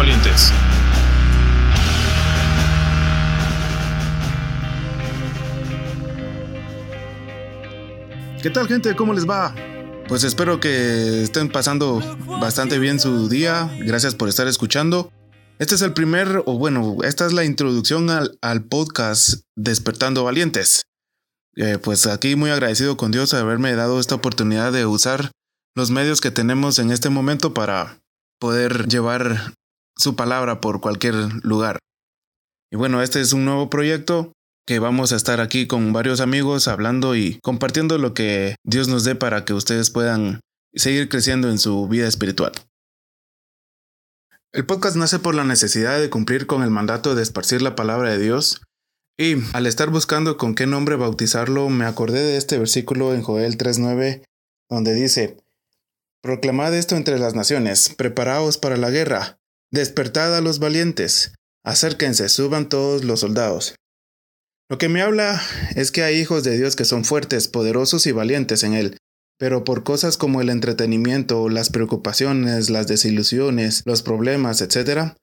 valientes. ¿Qué tal gente? ¿Cómo les va? Pues espero que estén pasando bastante bien su día. Gracias por estar escuchando. Este es el primer, o bueno, esta es la introducción al, podcast Despertando Valientes. Eh, pues aquí muy agradecido con Dios de haberme dado esta oportunidad de usar los medios que tenemos en este momento para poder llevar su palabra por cualquier lugar. Y bueno, este es un nuevo proyecto que vamos a estar aquí con varios amigos hablando y compartiendo lo que Dios nos dé para que ustedes puedan seguir creciendo en su vida espiritual. El podcast nace por la necesidad de cumplir con el mandato de esparcir la palabra de Dios y al estar buscando con qué nombre bautizarlo me acordé de este versículo en Joel 3.9 donde dice, Proclamad esto entre las naciones, preparaos para la guerra, despertad a los valientes, acérquense, suban todos los soldados. Lo que me habla es que hay hijos de Dios que son fuertes, poderosos y valientes en Él, pero por cosas como el entretenimiento, las preocupaciones, las desilusiones, los problemas, etc.,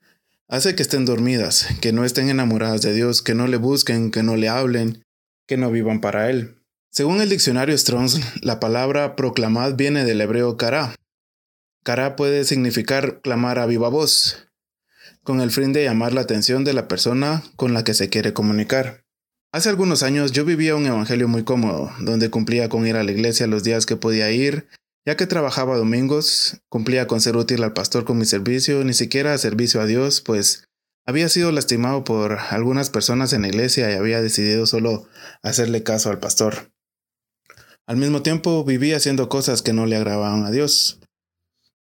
hace que estén dormidas, que no estén enamoradas de Dios, que no le busquen, que no le hablen, que no vivan para Él. Según el diccionario Strong's, la palabra proclamad viene del hebreo kara. Kara puede significar clamar a viva voz, con el fin de llamar la atención de la persona con la que se quiere comunicar. Hace algunos años yo vivía un evangelio muy cómodo, donde cumplía con ir a la iglesia los días que podía ir, ya que trabajaba domingos, cumplía con ser útil al pastor con mi servicio, ni siquiera servicio a Dios, pues había sido lastimado por algunas personas en la iglesia y había decidido solo hacerle caso al pastor. Al mismo tiempo vivía haciendo cosas que no le agradaban a Dios.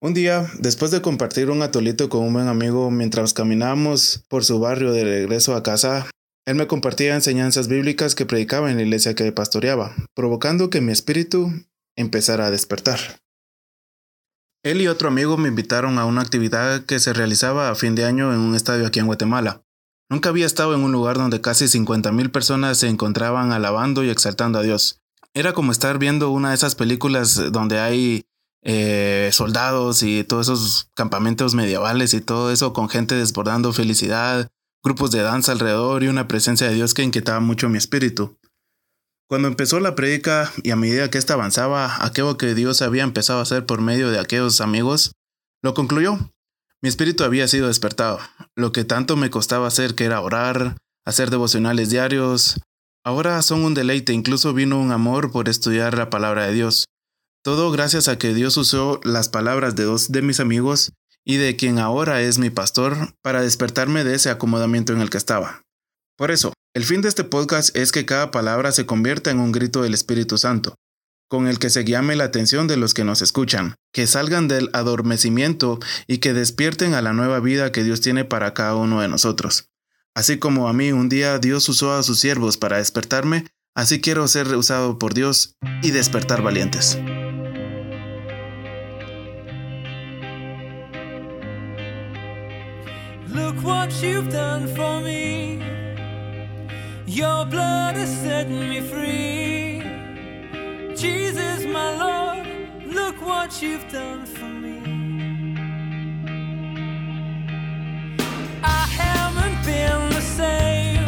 Un día, después de compartir un atolito con un buen amigo mientras caminábamos por su barrio de regreso a casa, él me compartía enseñanzas bíblicas que predicaba en la iglesia que pastoreaba, provocando que mi espíritu empezara a despertar. Él y otro amigo me invitaron a una actividad que se realizaba a fin de año en un estadio aquí en Guatemala. Nunca había estado en un lugar donde casi 50.000 personas se encontraban alabando y exaltando a Dios. Era como estar viendo una de esas películas donde hay eh, soldados y todos esos campamentos medievales y todo eso con gente desbordando felicidad, grupos de danza alrededor y una presencia de Dios que inquietaba mucho mi espíritu. Cuando empezó la prédica y a medida que ésta avanzaba, aquello que Dios había empezado a hacer por medio de aquellos amigos, lo concluyó. Mi espíritu había sido despertado. Lo que tanto me costaba hacer, que era orar, hacer devocionales diarios, ahora son un deleite, incluso vino un amor por estudiar la palabra de Dios. Todo gracias a que Dios usó las palabras de dos de mis amigos y de quien ahora es mi pastor para despertarme de ese acomodamiento en el que estaba. Por eso, el fin de este podcast es que cada palabra se convierta en un grito del Espíritu Santo, con el que se llame la atención de los que nos escuchan, que salgan del adormecimiento y que despierten a la nueva vida que Dios tiene para cada uno de nosotros. Así como a mí un día Dios usó a sus siervos para despertarme, así quiero ser usado por Dios y despertar valientes. You've done for me. Your blood has set me free. Jesus, my Lord, look what you've done for me. I haven't been the same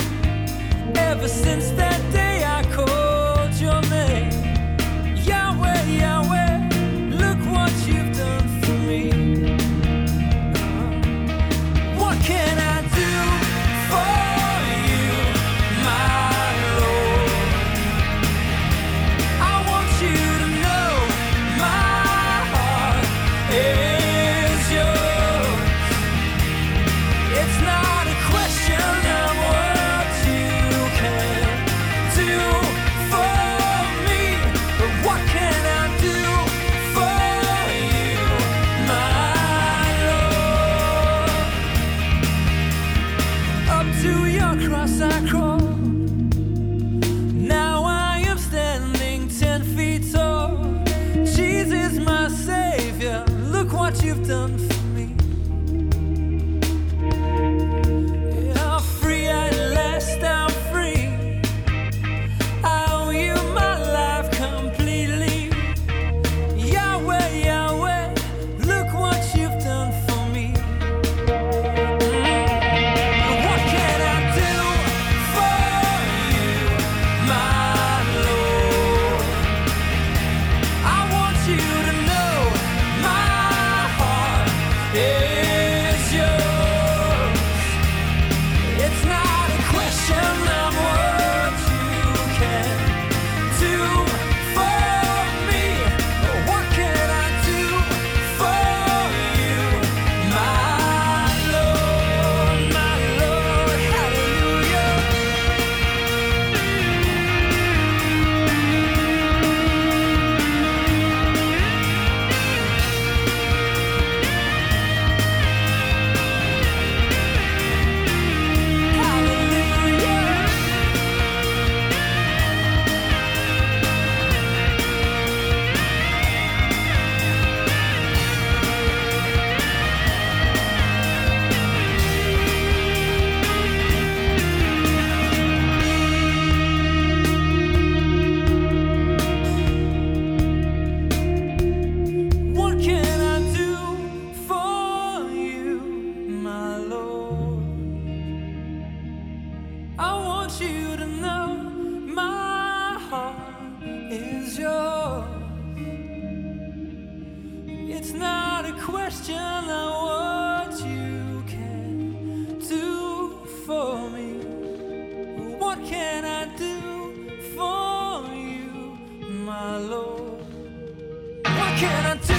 ever since that Jesus, my Savior, look what you've done I want you to know my heart is yours. It's not a question of what you can do for me. What can I do for you, my Lord? What can I do?